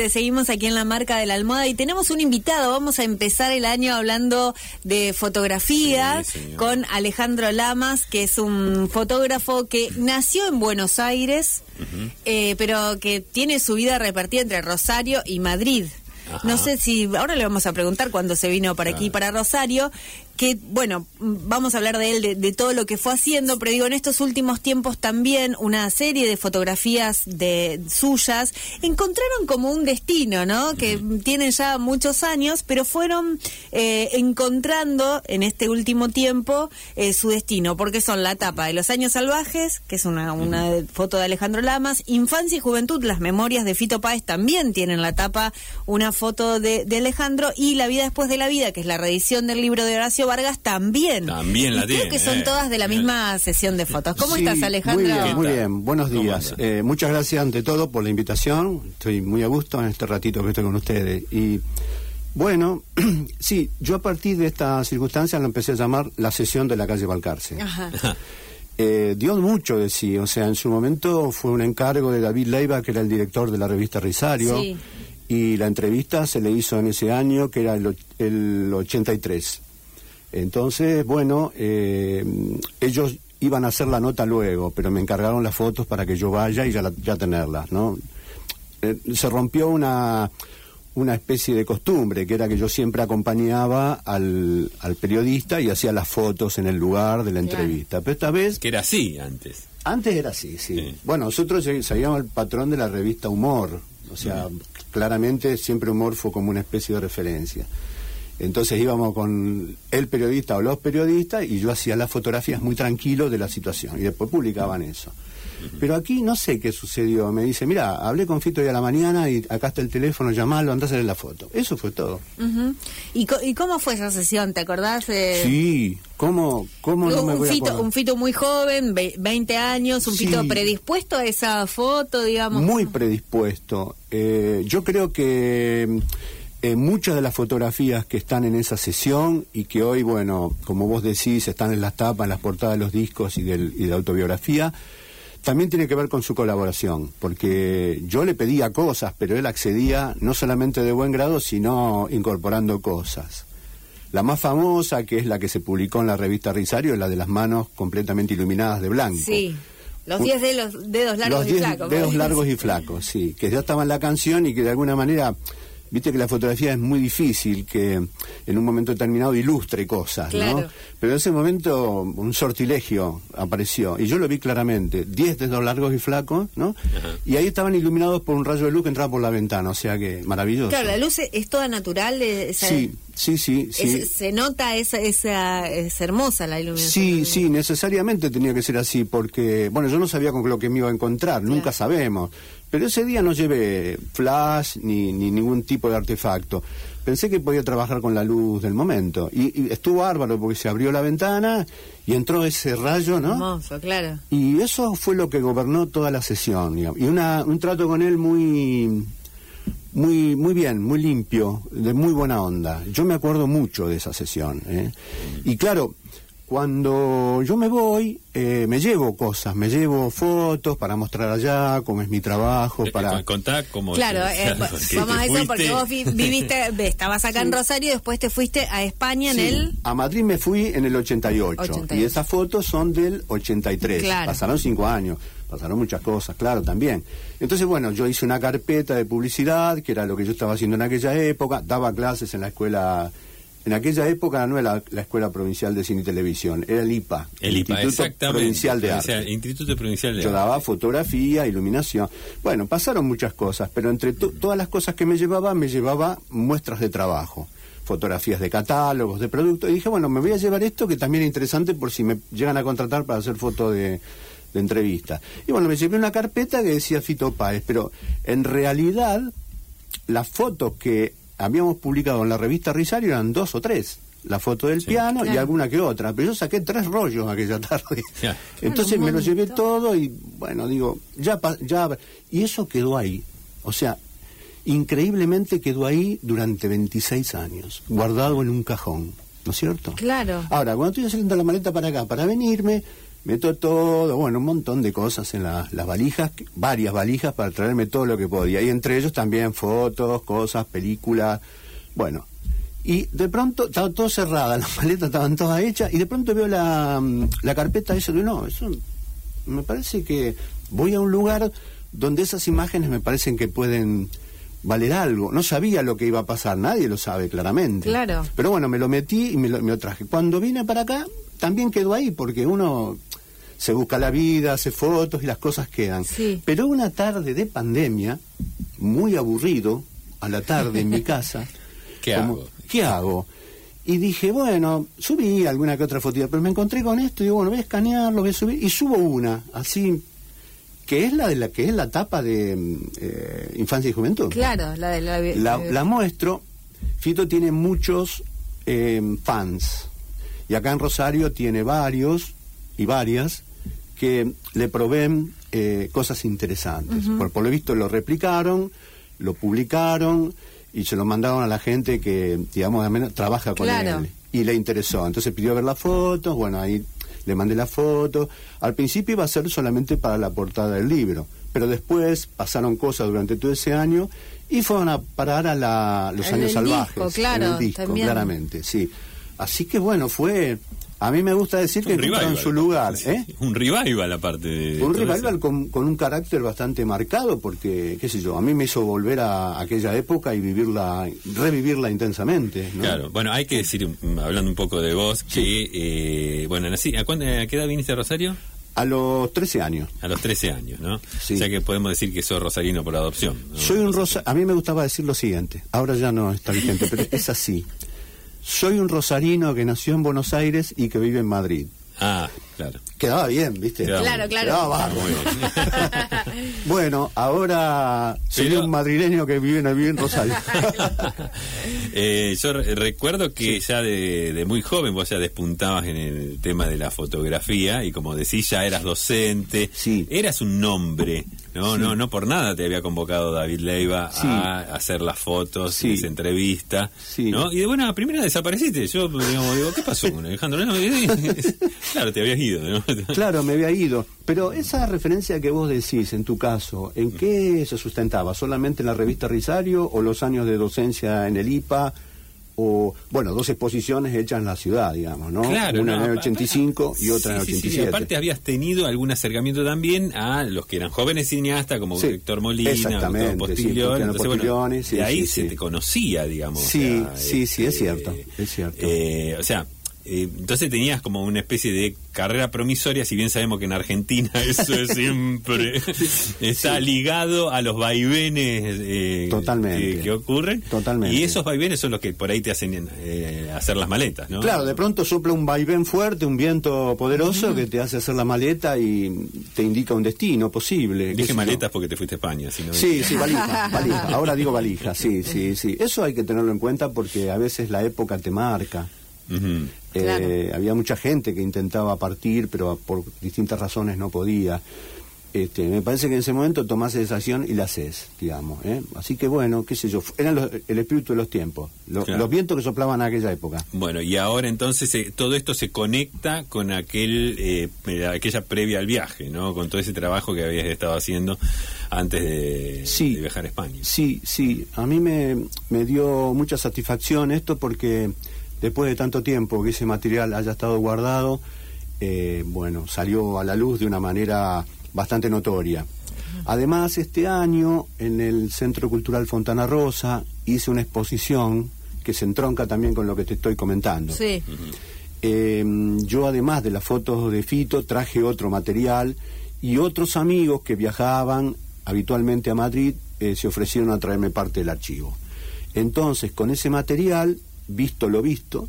Te seguimos aquí en la marca de la almohada y tenemos un invitado. Vamos a empezar el año hablando de fotografía con Alejandro Lamas, que es un fotógrafo que nació en Buenos Aires, eh, pero que tiene su vida repartida entre Rosario y Madrid. No sé si ahora le vamos a preguntar cuándo se vino para aquí, para Rosario, que, bueno, vamos a hablar de él, de, todo lo que fue haciendo, pero digo, en estos últimos tiempos también una serie de fotografías de suyas encontraron como un destino, ¿no? Que tienen ya muchos años, pero fueron eh, encontrando en este último tiempo eh, su destino, porque son la etapa de Los Años Salvajes, que es una, una foto de Alejandro Lamas, Infancia y Juventud, las memorias de Fito Páez también tienen la tapa una foto de, de Alejandro, y La vida después de la vida, que es la reedición del libro de Horacio Vargas también. También la tiene. Creo que son eh. todas de la misma sesión de fotos. ¿Cómo estás, Alejandro? Muy bien, muy bien. Buenos días. Eh, muchas gracias ante todo por la invitación. Estoy muy a gusto en este ratito que estoy con ustedes. Y bueno, sí, yo a partir de esta circunstancia lo empecé a llamar la sesión de la calle Balcarce. Ajá. Eh, dio mucho de sí, o sea, en su momento fue un encargo de David Leiva, que era el director de la revista Risario, y la entrevista se le hizo en ese año, que era el, el 83. Entonces, bueno, eh, ellos iban a hacer la nota luego, pero me encargaron las fotos para que yo vaya y ya, ya tenerlas, ¿no? Eh, se rompió una, una especie de costumbre, que era que yo siempre acompañaba al, al periodista y hacía las fotos en el lugar de la entrevista. Pero esta vez... Que era así antes. Antes era así, sí. Bueno, nosotros seguíamos el patrón de la revista Humor, o sea, claramente siempre Humor fue como una especie de referencia. Entonces íbamos con el periodista o los periodistas y yo hacía las fotografías muy tranquilo de la situación y después publicaban eso. Pero aquí no sé qué sucedió. Me dice, mira, hablé con Fito hoy a la mañana y acá está el teléfono, llamalo, andá a hacer la foto. Eso fue todo. ¿Y, cómo fue esa sesión? ¿Te acordás? Sí, ¿cómo, cómo no me un voy fito, a Un Fito muy joven, 20 años, un Fito predispuesto a esa foto, digamos. Muy predispuesto. Eh, yo creo que eh, muchas de las fotografías que están en esa sesión y que hoy, bueno, como vos decís, están en las tapas, en las portadas de los discos y, del, y de autobiografía, también tiene que ver con su colaboración, porque yo le pedía cosas, pero él accedía no solamente de buen grado, sino incorporando cosas. La más famosa, que es la que se publicó en la revista Risario, es la de las manos completamente iluminadas de blanco. Sí. Los 10 dedos largos y flacos. Los dedos largos y flacos, sí. Que ya estaba en la canción y que de alguna manera Viste que la fotografía es muy difícil que en un momento determinado ilustre cosas, ¿no? Pero en ese momento un sortilegio apareció y yo lo vi claramente, 10 dedos largos y flacos, ¿no? Y ahí estaban iluminados por un rayo de luz que entraba por la ventana, o sea que maravilloso. Claro, la luz es toda natural. Esa, sí, sí, sí. sí. se nota esa, esa, es hermosa la iluminación. Sí, sí, necesariamente tenía que ser así porque, bueno, yo no sabía con lo que me iba a encontrar, nunca sabemos. Pero ese día no llevé flash ni, ni ningún tipo de artefacto. Pensé que podía trabajar con la luz del momento. Y, estuvo bárbaro porque se abrió la ventana y entró ese rayo, ¿no? Hermoso, claro. Y eso fue lo que gobernó toda la sesión. Y una, un trato con él muy, muy, muy bien, muy limpio, de muy buena onda. Yo me acuerdo mucho de esa sesión. ¿eh? Y claro, cuando yo me voy, eh, me llevo cosas, me llevo fotos para mostrar allá, cómo es mi trabajo, eh, para... Contar cómo... Claro, eh, vamos a eso porque vos viviste, estabas acá en Rosario y después te fuiste a España en el... A Madrid me fui en el 88, y esas fotos son del 83, pasaron cinco años, pasaron muchas cosas, claro, también. Entonces, bueno, yo hice una carpeta de publicidad, que era lo que yo estaba haciendo en aquella época, daba clases en la escuela en aquella época no era la, Escuela Provincial de Cine y Televisión, era el IPA, el Instituto Provincial de Arte. Instituto Provincial de Yo daba fotografía, iluminación. Bueno, pasaron muchas cosas, pero entre todas las cosas que me llevaba, me llevaba muestras de trabajo, fotografías de catálogos, de productos, y dije, bueno, me voy a llevar esto que también es interesante por si me llegan a contratar para hacer fotos de, de entrevista. Y bueno, me llevé una carpeta que decía Fito Páez, pero en realidad las fotos que habíamos publicado en la revista Risario eran dos o tres. La foto del piano y alguna que otra. Pero yo saqué tres rollos aquella tarde. Entonces me lo llevé todo y, bueno, digo, ya, ya. Y eso quedó ahí. O sea, increíblemente quedó ahí durante 26 años, guardado en un cajón. ¿No es cierto? Claro. Ahora, cuando estoy haciendo la maleta para acá, para venirme, meto todo, bueno, un montón de cosas en las valijas, varias valijas para traerme todo lo que podía. Y entre ellos también fotos, cosas, películas, bueno. Y de pronto estaba todo cerrada, las maletas estaban todas hechas, y de pronto veo la, mm, la carpeta eso de no, eso me parece que voy a un lugar donde esas imágenes me parecen que pueden valer algo. No sabía lo que iba a pasar, nadie lo sabe claramente. Claro. Pero bueno, me lo metí y me lo, traje. Cuando vine para acá, también quedó ahí, porque uno se busca la vida, hace fotos y las cosas quedan. Pero una tarde de pandemia, muy aburrido, a la tarde en mi casa. ¿Qué hago? ¿Qué hago? Y dije, bueno, subí alguna que otra fotilla, pero me encontré con esto y digo, bueno, voy a escanearlo, voy a subir, y subo una, así que es la de la que es la tapa de mm, eh, infancia y juventud. Claro, la de la, la, muestro. Fito tiene muchos eh, fans y acá en Rosario tiene varios y varias que le proveen eh, cosas interesantes. por, por lo visto lo replicaron, lo publicaron y se lo mandaron a la gente que, digamos, menos, trabaja con él y le interesó. Entonces pidió ver las fotos, bueno, ahí le mandé la foto. Al principio iba a ser solamente para la portada del libro, pero después pasaron cosas durante todo ese año y fueron a parar a la, los años salvajes. claro, el disco, claramente, sí. Así que bueno, fue a mí me gusta decir que en su lugar. ¿eh? Un revival aparte de... Un revival con, un carácter bastante marcado porque, qué sé yo, a mí me hizo volver a aquella época y vivirla, revivirla intensamente. Claro, bueno, hay que decir, mm, hablando un poco de vos, que, eh, bueno, nací, ¿a, ¿a qué edad viniste a Rosario? A los 13 años. A los 13 años, ¿no? O sea que podemos decir que sos rosarino por adopción. Soy un rosa... A mí me gustaba decir lo siguiente, ahora ya no está vigente, pero es así. Soy un rosarino que nació en Buenos Aires y que vive en Madrid. Ah, claro. Quedaba bien, ¿viste? claro, claro. Quedaba bien. bueno, ahora soy un madrileño que vive en, Rosario. eh, yo recuerdo que ya de, muy joven vos ya despuntabas en el tema de la fotografía y como decís ya eras docente. Sí. Eras un nombre. No, no, no por nada te había convocado David Leiva a hacer las fotos, y esa entrevista, ¿no? Y de buena primera desapareciste. Yo, digamos, digo, ¿qué pasó con Alejandro? claro, te habías ido, ¿no? claro, me había ido. Pero esa referencia que vos decís, en tu caso, ¿en qué se sustentaba? ¿Solamente en la revista Risario o los años de docencia en el IPA? O, bueno, dos exposiciones hechas en la ciudad, digamos, ¿no? Claro, Una en el 85 y otra en el 87. Sí, aparte habías tenido algún acercamiento también a los que eran jóvenes cineastas, como Héctor Molina, Exactamente, Postillón. Entonces, de ahí se te conocía, digamos. Sí, sí, sí, es este, cierto, es cierto. Eh, o sea, entonces tenías como una especie de carrera promisoria, si bien sabemos que en Argentina eso es siempre está ligado a los vaivenes eh, Que, ocurren. Totalmente. Y esos vaivenes son los que por ahí te hacen eh, hacer las maletas, ¿no? Claro, de pronto sopla un vaivén fuerte, un viento poderoso que te hace hacer la maleta y te indica un destino posible. Dije maletas porque te fuiste a España. Si sí, sí, valija, valija. Ahora digo valija, sí, sí, sí. Eso hay que tenerlo en cuenta porque a veces la época te marca. Eh, había mucha gente que intentaba partir, pero por distintas razones no podía. Este, me parece que en ese momento tomás esa acción y la haces, digamos. ¿eh? Así que bueno, qué sé yo, eran el espíritu de los tiempos, los vientos que soplaban en aquella época. Bueno, y ahora entonces eh, todo esto se conecta con aquel aquella previa al viaje, ¿no? Con todo ese trabajo que habías estado haciendo antes de, de viajar a España. Sí, sí, a mí me, me dio mucha satisfacción esto porque después de tanto tiempo que ese material haya estado guardado, eh, bueno, salió a la luz de una manera bastante notoria. Además, este año en el Centro Cultural Fontana Rosa hice una exposición que se entronca también con lo que te estoy comentando. Sí. Eh, yo, además de las fotos de Fito, traje otro material y otros amigos que viajaban habitualmente a Madrid eh, se ofrecieron a traerme parte del archivo. Entonces, con ese material visto lo visto,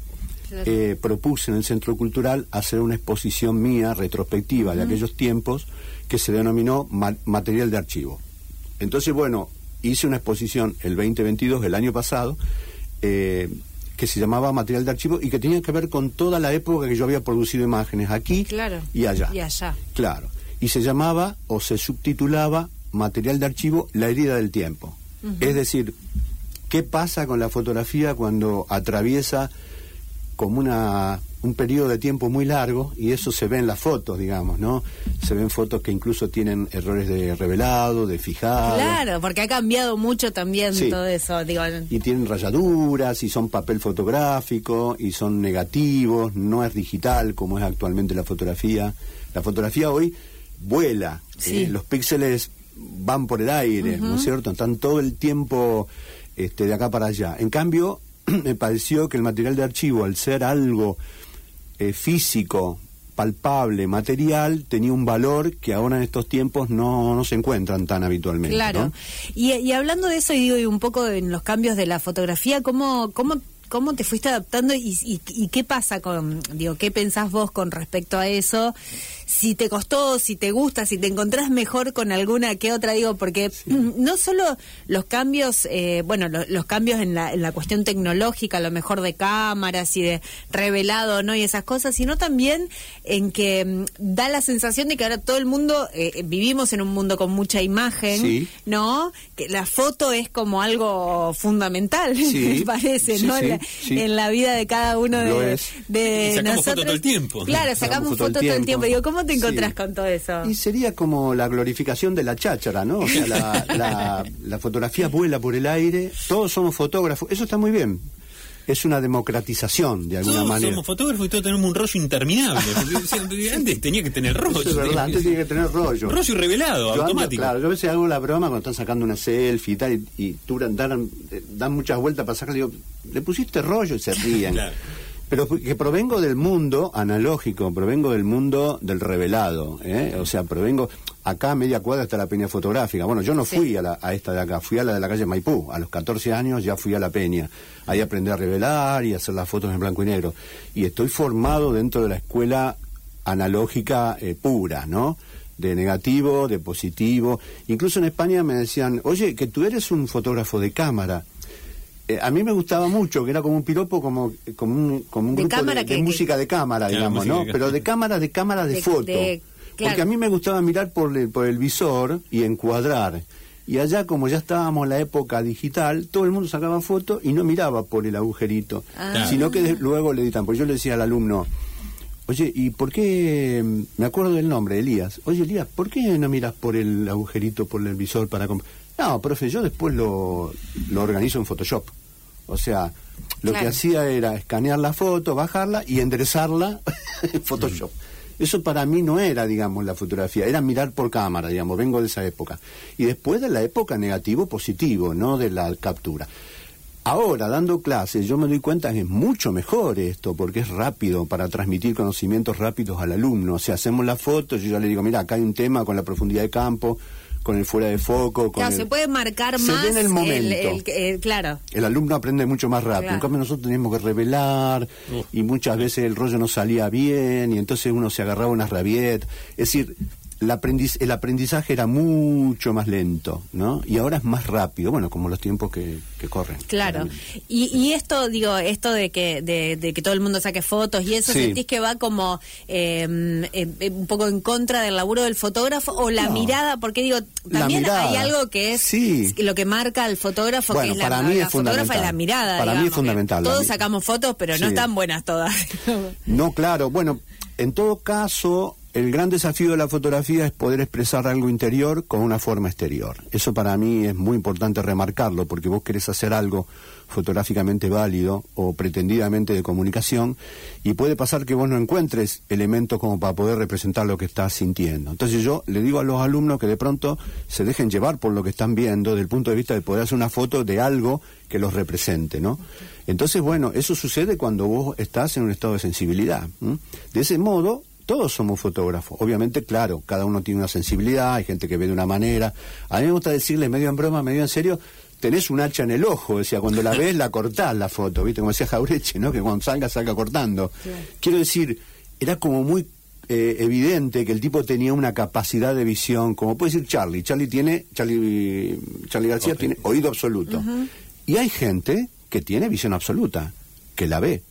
eh, propuse en el Centro Cultural hacer una exposición mía retrospectiva de aquellos tiempos que se denominó material de archivo. Entonces, bueno, hice una exposición el 2022, el año pasado, eh, que se llamaba material de archivo y que tenía que ver con toda la época que yo había producido imágenes aquí y allá. Y allá. Claro. Y se llamaba o se subtitulaba material de archivo La herida del tiempo. Es decir, ¿Qué pasa con la fotografía cuando atraviesa como una un periodo de tiempo muy largo y eso se ve en las fotos, digamos, ¿no? Se ven fotos que incluso tienen errores de revelado, de fijado. Claro, porque ha cambiado mucho también todo eso, digo. Y tienen rayaduras y son papel fotográfico y son negativos, no es digital como es actualmente la fotografía. La fotografía hoy vuela, eh, los píxeles van por el aire, ¿no es cierto? Están todo el tiempo este, de acá para allá. En cambio, me pareció que el material de archivo, al ser algo eh, físico, palpable, material, tenía un valor que ahora en estos tiempos no, no se encuentran tan habitualmente. Claro. Y, hablando de eso, y digo, y un poco en los cambios de la fotografía, ¿cómo, cómo cómo te fuiste adaptando y, y, qué pasa con, digo, qué pensás vos con respecto a eso? Si te costó, si te gusta, si te encontrás mejor con alguna que otra, digo, porque no solo los cambios, eh, bueno, los cambios en la, en la cuestión tecnológica, a lo mejor de cámaras y de revelado, ¿no? Y esas cosas, sino también en que mm, da la sensación de que ahora todo el mundo, eh, vivimos en un mundo con mucha imagen, ¿no? Que la foto es como algo fundamental, me parece, ¿no? En la vida de cada uno de, de sacamos nosotros. todo el tiempo. Claro, sacamos, fotos todo, el tiempo. Digo, ¿cómo te encontrás con todo eso? Y sería como la glorificación de la cháchara, ¿no? O sea, la, la fotografía vuela por el aire, todos somos fotógrafos, eso está muy bien es una democratización de alguna manera. Somos fotógrafos y todos tenemos un rollo interminable. antes tenía que tener rollo. es verdad, antes tenía que tener rollo. Rollo revelado, automático. claro, yo a veces hago la broma cuando están sacando una selfie y tal, y, y dan, dan, muchas vueltas para sacarle, digo, le pusiste rollo y se ríen. claro pero que provengo del mundo analógico, provengo del mundo del revelado, ¿eh? o sea, provengo, acá a media cuadra está la peña fotográfica, bueno, yo no fui a, la, a esta de acá, fui a la de la calle Maipú, a los 14 años ya fui a la peña, ahí aprendí a revelar y a hacer las fotos en blanco y negro, y estoy formado dentro de la escuela analógica eh, pura, ¿no? de negativo, de positivo. Incluso en España me decían, oye, que tú eres un fotógrafo de cámara. Eh, a mí me gustaba mucho, que era como un piropo, como, como un, como un grupo de, música de cámara, digamos, ¿no? Pero de cámara, de cámara de, foto. Porque a mí me gustaba mirar por el, por el visor y encuadrar. Y allá, como ya estábamos en la época digital, todo el mundo sacaba fotos y no miraba por el agujerito, ah. sino que luego le editan. Porque yo le decía al alumno, oye, ¿y por qué? Me acuerdo del nombre, Elías. Oye, Elías, ¿por qué no miras por el agujerito, por el visor para... No, profe, yo después lo, lo organizo en Photoshop. O sea, lo que hacía era escanear la foto, bajarla y enderezarla en Photoshop. Eso para mí no era, digamos, la fotografía, era mirar por cámara, digamos, vengo de esa época. Y después de la época negativo-positivo, no de la captura. Ahora, dando clases, yo me doy cuenta que es mucho mejor esto, porque es rápido para transmitir conocimientos rápidos al alumno. O sea, hacemos la foto, yo ya le digo, mira, acá hay un tema con la profundidad de campo, con el fuera de foco. Con claro, se puede marcar se más. Ve en el momento. El, claro. El alumno aprende mucho más rápido. En cambio, nosotros teníamos que revelar y muchas veces el rollo no salía bien y entonces uno se agarraba una rabiet. Es decir, el aprendizaje era mucho más lento, ¿no? Y ahora es más rápido, bueno, como los tiempos que, corren. Claro. Y, esto, digo, esto de que, de, que todo el mundo saque fotos y eso, ¿sentís que va como em, un poco en contra del laburo del fotógrafo o la mirada? Porque digo, también hay algo que es lo que marca al fotógrafo, que es la, para mí es fotógrafa es la mirada. Para mí es fundamental. Todos sacamos fotos, pero no están buenas todas. no, claro. Bueno, en todo caso, el gran desafío de la fotografía es poder expresar algo interior con una forma exterior. Eso para mí es muy importante remarcarlo, porque vos querés hacer algo fotográficamente válido o pretendidamente de comunicación, y puede pasar que vos no encuentres elementos como para poder representar lo que estás sintiendo. Entonces yo le digo a los alumnos que de pronto se dejen llevar por lo que están viendo, desde el punto de vista de poder hacer una foto de algo que los represente, ¿no? Entonces, bueno, eso sucede cuando vos estás en un estado de sensibilidad. De ese modo, todos somos fotógrafos. Obviamente, claro, cada uno tiene una sensibilidad, hay gente que ve de una manera. A mí me gusta decirle medio en broma, medio en serio, tenés un hacha en el ojo, decía, cuando la ves la cortás la foto, ¿viste? Como decía Jaureche, ¿no? Que cuando salga, salga cortando. Quiero decir, era como muy eh, evidente que el tipo tenía una capacidad de visión, como puede decir Charlie. Charlie tiene, Charlie, Charlie García tiene oído absoluto. Y hay gente que tiene visión absoluta, que la ve.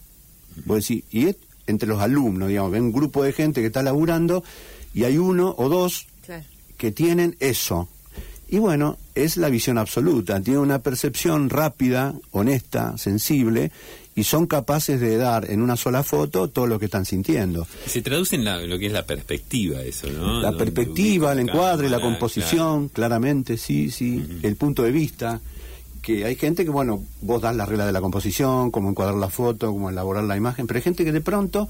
Voy a decir, y entre los alumnos, digamos, ven un grupo de gente que está laburando y hay uno o dos que tienen eso. Y bueno, es la visión absoluta, tiene una percepción rápida, honesta, sensible, y son capaces de dar en una sola foto todo lo que están sintiendo. Se traduce en lo que es la perspectiva, eso, ¿no? La perspectiva, el encuadre, la composición, claramente, sí, sí, el punto de vista. Que hay gente que, bueno, vos das la regla de la composición, cómo encuadrar la foto, cómo elaborar la imagen, pero hay gente que de pronto,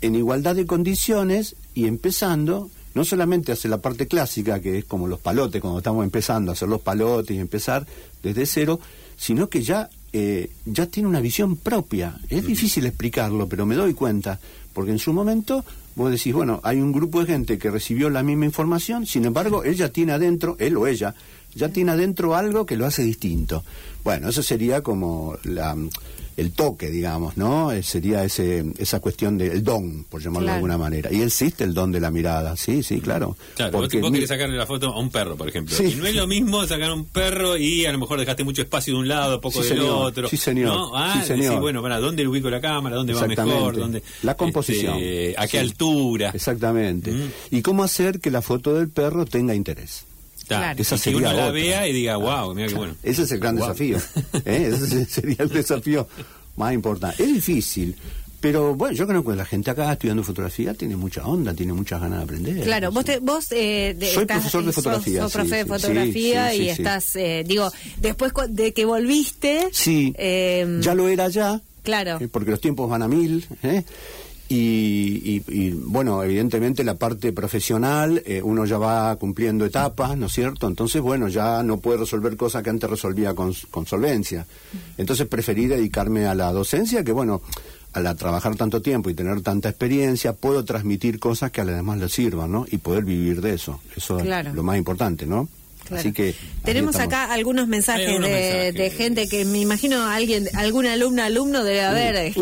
en igualdad de condiciones y empezando, no solamente hace la parte clásica, que es como los palotes, cuando estamos empezando a hacer los palotes y empezar desde cero, sino que ya, eh, ya tiene una visión propia. Es difícil explicarlo, pero me doy cuenta, porque en su momento vos decís, bueno, hay un grupo de gente que recibió la misma información, sin embargo, ella tiene adentro, él o ella, ya tiene adentro algo que lo hace distinto. Bueno, eso sería como la el toque, digamos, ¿no? Eh, sería ese, esa cuestión del don, por llamarlo de alguna manera. Y existe el don de la mirada, sí, sí, claro. Claro, porque vos, querés sacarle la foto a un perro, por ejemplo. Y no es lo mismo sacar a un perro y a lo mejor dejaste mucho espacio de un lado, poco del otro. Sí, señor. ¿no? Ah, sí, señor. bueno, para ¿dónde ubico la cámara? ¿Dónde va mejor? ¿Dónde, la composición. Este, ¿A qué altura? Exactamente. Mm. Y cómo hacer que la foto del perro tenga interés. Claro. Esa sería que uno la vea y diga, wow, mira qué bueno. Ese es el gran desafío. ¿eh? Ese sería el desafío más importante. Es difícil, pero bueno, yo creo que la gente acá estudiando fotografía tiene mucha onda, tiene muchas ganas de aprender. Claro, vos, vos eh, soy profesor de fotografía. Sos, profe de fotografía y estás, eh, digo, después de que volviste. Sí, eh, ya lo era ya. Claro. Eh, porque los tiempos van a mil. ¿eh? Y, bueno, evidentemente la parte profesional, eh, uno ya va cumpliendo etapas, ¿no es cierto? Entonces, bueno, ya no puede resolver cosas que antes resolvía con, solvencia. Entonces preferí dedicarme a la docencia, que bueno, al trabajar tanto tiempo y tener tanta experiencia, puedo transmitir cosas que a los demás les sirvan, ¿no? Y poder vivir de eso. Eso es lo más importante, ¿no? Así que tenemos acá algunos mensajes, de, gente que me imagino alguien, algún alumno, alumno debe haber.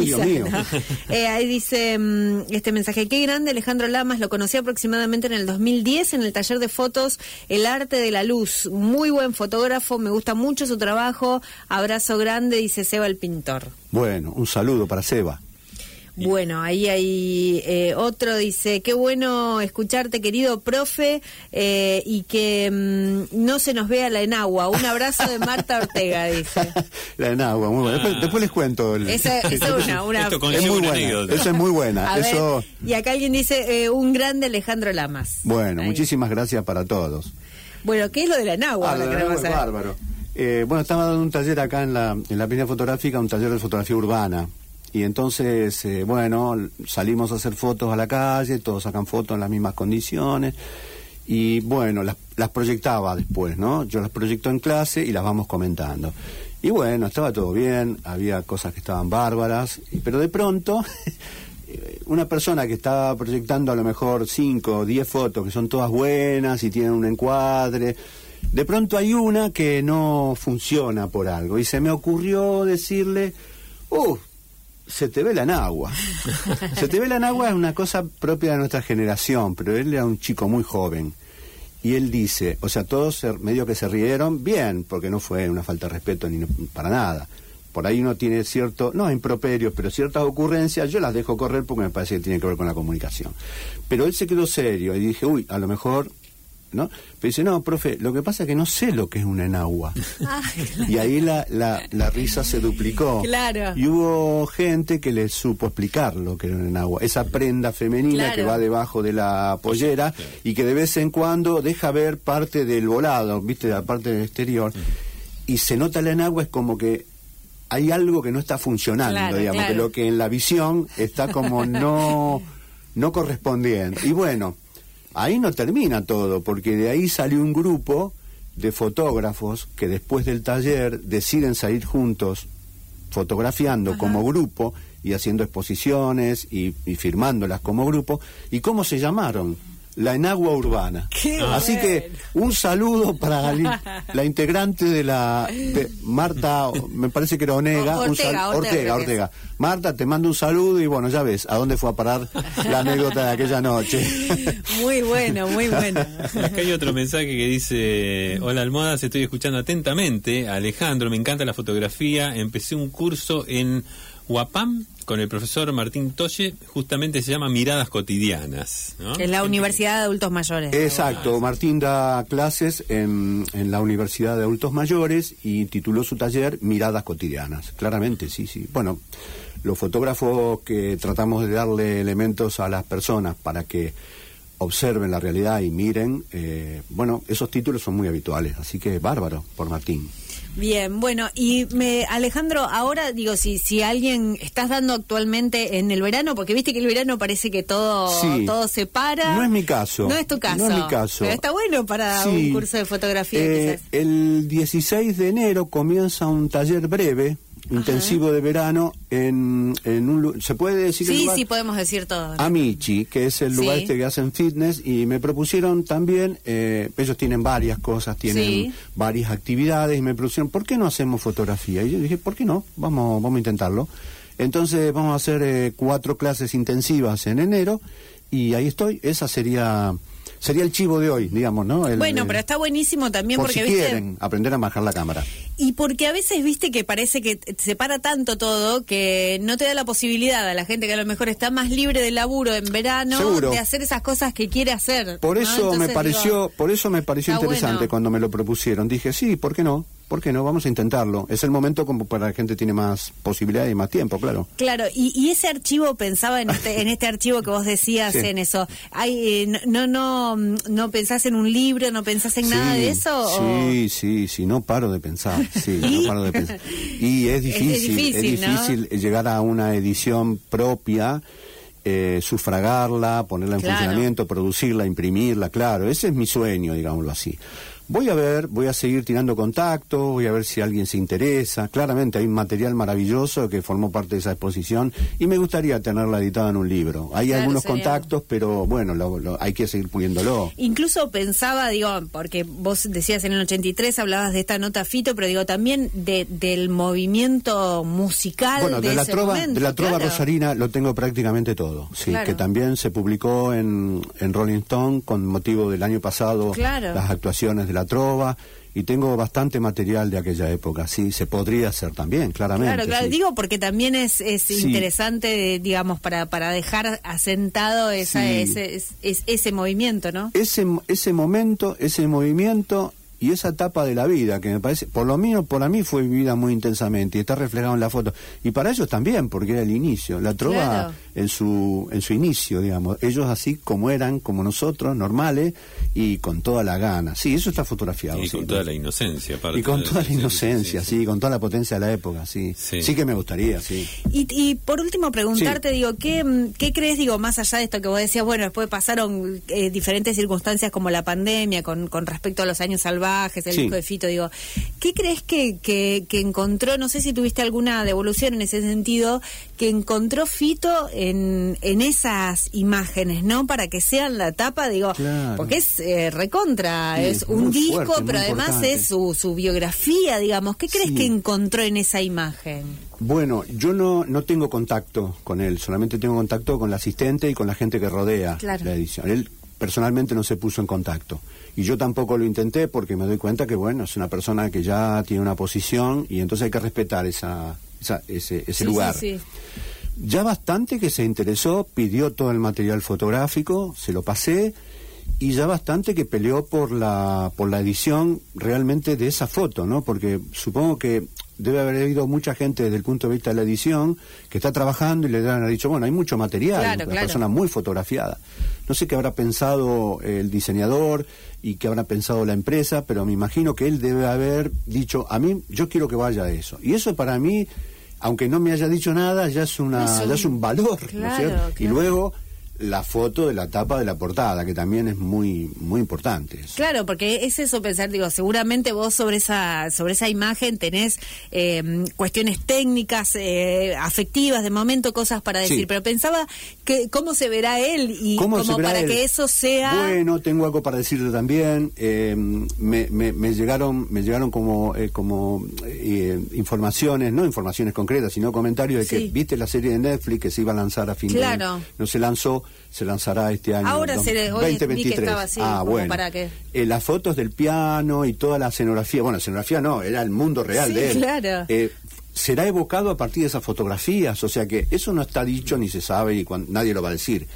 Eh, ahí dice mm, este mensaje: qué grande Alejandro Lamas, lo conocí aproximadamente en el 2010 en el taller de fotos El arte de la luz. Muy buen fotógrafo, me gusta mucho su trabajo. Abrazo grande, dice Seba el pintor. Bueno, un saludo para Seba. Bueno, ahí hay eh, otro, dice, qué bueno escucharte, querido profe, eh, y que mm, no se nos vea la enagua. Un abrazo de Marta Ortega, dice. La enagua, muy buena. Después, les cuento. Esa, es una, una es muy buena. Esa es muy buena. Eso... y acá alguien dice, eh, un grande Alejandro Lamas. Bueno, muchísimas gracias para todos. Bueno, ¿qué es lo de la enagua? Ah, es bárbaro. bueno, estaba dando un taller acá en la, en la Peña Fotográfica, un taller de fotografía urbana. Y entonces, eh, bueno, salimos a hacer fotos a la calle, todos sacan fotos en las mismas condiciones. Y bueno, las, las proyectaba después, ¿no? Yo las proyecto en clase y las vamos comentando. Y bueno, estaba todo bien, había cosas que estaban bárbaras, pero de pronto una persona que estaba proyectando a lo mejor 5 o 10 fotos que son todas buenas y tienen un encuadre, de pronto hay una que no funciona por algo y se me ocurrió decirle, uh, se te ve la enagua. se te ve la enagua es una cosa propia de nuestra generación, pero él era un chico muy joven. Y él dice, o sea, todos medio que se rieron, bien, porque no fue una falta de respeto ni para nada. Por ahí uno tiene cierto, no improperios, pero ciertas ocurrencias, yo las dejo correr porque me parece que tiene que ver con la comunicación. Pero él se quedó serio y dije, uy, a lo mejor ¿no? Pero dice, no, profe, lo que pasa es que no sé lo que es una enagua. Ah, y ahí la, la, risa se duplicó. Claro. Y hubo gente que le supo explicar lo que era una enagua. Esa prenda femenina que va debajo de la pollera y que de vez en cuando deja ver parte del volado, ¿viste? La parte del exterior. Y se nota la enagua, es como que hay algo que no está funcionando, digamos, que lo que en la visión está como no, no correspondiendo. Y bueno, ahí no termina todo, porque de ahí salió un grupo de fotógrafos que después del taller deciden salir juntos fotografiando como grupo y haciendo exposiciones y, y firmándolas como grupo. ¿Y cómo se llamaron? La enagua urbana. Así que un saludo para la, integrante de la Marta, me parece que era Onega, Ortega, Ortega, Ortega, Marta, te mando un saludo y bueno, ya ves a dónde fue a parar la anécdota de aquella noche. Muy bueno, muy bueno. Acá hay otro mensaje que dice, hola Almohadas, estoy escuchando atentamente. Alejandro, me encanta la fotografía, empecé un curso en UAPAM con el profesor Martín Tolle, justamente se llama Miradas Cotidianas. ¿no? En la Universidad de Adultos Mayores. Exacto, Martín da clases en, en, la Universidad de Adultos Mayores y tituló su taller Miradas Cotidianas. Claramente, sí, sí. Bueno, los fotógrafos que tratamos de darle elementos a las personas para que observen la realidad y miren, eh, bueno, esos títulos son muy habituales, así que bárbaro por Martín. Bien, bueno, y me, Alejandro, ahora digo, si, si alguien estás dando actualmente en el verano, porque viste que el verano parece que todo, todo se para. No es mi caso. No es tu caso. No es mi caso. Pero está bueno para un curso de fotografía. Eh, el 16 de enero comienza un taller breve intensivo de verano en, en un se puede decir sí sí podemos decir todo. Amici que es el lugar este que hacen fitness y me propusieron también eh, ellos tienen varias cosas tienen varias actividades y me propusieron por qué no hacemos fotografía y yo dije por qué no vamos vamos a intentarlo. Entonces vamos a hacer eh, cuatro clases intensivas en enero y ahí estoy. Esa sería sería el chivo de hoy, digamos, ¿no? bueno, pero está buenísimo también por porque si quieren aprender a manejar la cámara. Y porque a veces viste que parece que se para tanto todo que no te da la posibilidad a la gente que a lo mejor está más libre de laburo en verano de hacer esas cosas que quiere hacer. Por eso me pareció, por eso me pareció interesante cuando me lo propusieron. Dije, sí, ¿por qué no? ¿Por qué no? Vamos a intentarlo. Es el momento como para la gente tiene más posibilidad y más tiempo, claro. Claro, y, ese archivo, pensaba en este, en este archivo que vos decías en eso. Hay, eh, no, no, no pensás en un libro, no pensás en nada de eso. Sí, sí, sí, no paro de pensar. Sí, no paro de pensar. Y es difícil, es difícil, llegar a una edición propia. Eh, sufragarla, ponerla en funcionamiento, producirla, imprimirla, claro, ese es mi sueño, digámoslo así. Voy a ver, voy a seguir tirando contacto, voy a ver si alguien se interesa. Claramente hay un material maravilloso que formó parte de esa exposición y me gustaría tenerla editada en un libro. Hay algunos contactos, pero bueno, hay que seguir puliéndolo. Incluso pensaba, digo, porque vos decías en el 83, hablabas de esta nota Fito, pero digo también de, del movimiento musical. Bueno, de, la trova, de la trova rosarina lo tengo prácticamente todo. Sí, que también se publicó en, en Rolling Stone con motivo del año pasado las actuaciones de la trova y tengo bastante material de aquella época, sí, se podría hacer también, claramente. Claro, claro, digo porque también es, es interesante, digamos, para, para dejar asentado esa, ese, ese movimiento, ¿no? Ese, ese momento, ese movimiento y esa etapa de la vida que me parece, por lo menos para mí fue vivida muy intensamente y está reflejado en la foto. Y para ellos también, porque era el inicio. La trova en su en su inicio, digamos. Ellos así como eran, como nosotros, normales y con toda la gana. Sí, eso está fotografiado. Y con toda la inocencia, Y con toda la inocencia, sí, con toda la potencia de la época, sí. Sí, que me gustaría, sí. Y, y por último, preguntarte, digo, ¿qué, ¿qué crees, digo, más allá de esto que vos decías, bueno, después pasaron eh, diferentes circunstancias como la pandemia con, con respecto a los años salvajes? el disco de Fito, digo, ¿qué crees que, que, encontró, no sé si tuviste alguna devolución en ese sentido, que encontró Fito en, en esas imágenes, ¿no? Para que sean la tapa, digo, porque es eh, recontra, es un disco, pero además es su, su biografía, digamos, ¿qué crees que encontró en esa imagen? Bueno, yo no, no tengo contacto con él, solamente tengo contacto con la asistente y con la gente que rodea la edición. Él personalmente no se puso en contacto. Y yo tampoco lo intenté porque me doy cuenta que, bueno, es una persona que ya tiene una posición y entonces hay que respetar esa, ese, ese lugar. Ya bastante que se interesó, pidió todo el material fotográfico, se lo pasé y ya bastante que peleó por la por la edición realmente de esa foto, ¿no? Porque supongo que debe haber habido mucha gente desde el punto de vista de la edición que está trabajando y le han dicho, bueno, hay mucho material, una persona muy fotografiada. No sé qué habrá pensado el diseñador y qué habrá pensado la empresa, pero me imagino que él debe haber dicho, a mí, yo quiero que vaya a eso. Y eso para mí, aunque no me haya dicho nada, ya es, una, ya es un valor, ¿no es cierto? Y luego la foto de la tapa de la portada, que también es muy muy importante. Claro, porque es eso pensar, digo, seguramente vos sobre esa sobre esa imagen tenés eh, cuestiones técnicas, eh, afectivas, de momento cosas para decir, pero pensaba que cómo se verá él y como para que eso sea... Bueno, tengo algo para decirte también, eh, me, me, llegaron me llegaron como como informaciones, no informaciones concretas, sino comentarios de que viste la serie de Netflix que se iba a lanzar a fin de año, no se lanzó se lanzará este año. Ahora se 2023. ah, bueno. Para eh, las fotos del piano y toda la escenografía, bueno, la escenografía no, era el mundo real de él. Claro. Eh, será evocado a partir de esas fotografías, o sea que eso no está dicho ni se sabe y nadie lo va a decir.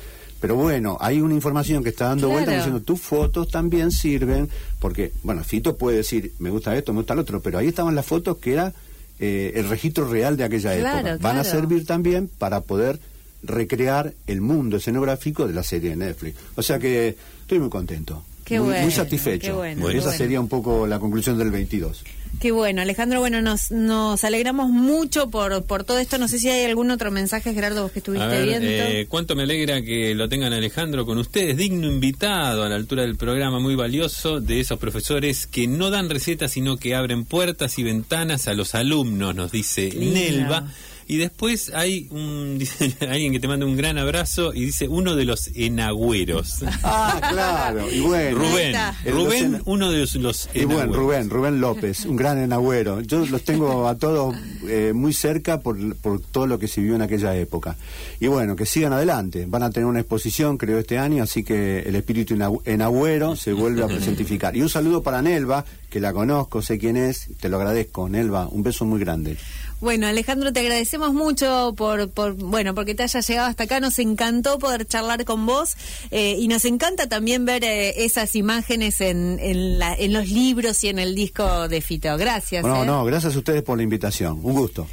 Pero bueno, hay una información que está dando vuelta diciendo tus fotos también sirven, porque, bueno, Fito puede decir, me gusta esto, me gusta el otro, pero ahí estaban las fotos que era eh, el registro real de aquella época. Van a servir también para poder recrear el mundo escenográfico de la serie de Netflix. O sea que estoy muy contento. muy, satisfecho. esa sería un poco la conclusión del 22. Qué bueno, Alejandro, bueno, nos, nos alegramos mucho por, por todo esto. No sé si hay algún otro mensaje, Gerardo, vos que estuviste viendo. Eh, cuánto me alegra que lo tengan Alejandro con ustedes, digno invitado a la altura del programa, muy valioso, de esos profesores que no dan recetas, sino que abren puertas y ventanas a los alumnos, nos dice Nelva. Y después hay un alguien que te manda un gran abrazo y dice uno de los enagüeros. Ah, claro. Y bueno, Rubén. Rubén, uno de los Y bueno, Rubén, Rubén López, un gran enagüero. Yo los tengo a todos eh, muy cerca por, por todo lo que se vivió en aquella época. Y bueno, que sigan adelante. Van a tener una exposición, creo, este año, así que el espíritu enagüero se vuelve a presentificar. Y un saludo para Nelva, que la conozco, sé quién es, te lo agradezco. Nelva, un beso muy grande. Bueno, Alejandro, te agradecemos mucho por, por, bueno, porque te hayas llegado hasta acá. Nos encantó poder charlar con vos eh, y nos encanta también ver eh, esas imágenes en, en, la, en, los libros y en el disco de Fito. Gracias. No, eh. no, gracias a ustedes por la invitación. Un gusto.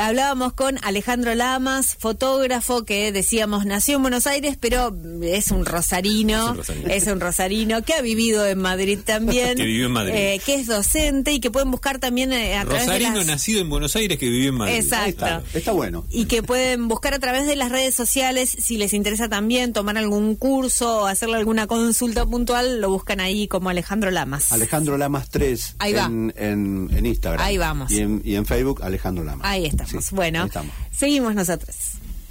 Hablábamos con Alejandro Lamas, fotógrafo que decíamos nació en Buenos Aires, pero es un rosarino, es un rosarino, que ha vivido en Madrid también, que vivió en Madrid, eh, que es docente y que pueden buscar también eh, a través de las... nacido en Buenos Aires que vivió en Madrid. Exacto. Está, bueno. Y que pueden buscar a través de las redes sociales si les interesa también tomar algún curso o hacerle alguna consulta puntual, lo buscan ahí como Alejandro Lamas. Alejandro Lamas 3 ahí va. En, en, Instagram. Ahí vamos. Y en, y en Facebook Alejandro Lamas. Ahí está bueno, seguimos nosotros.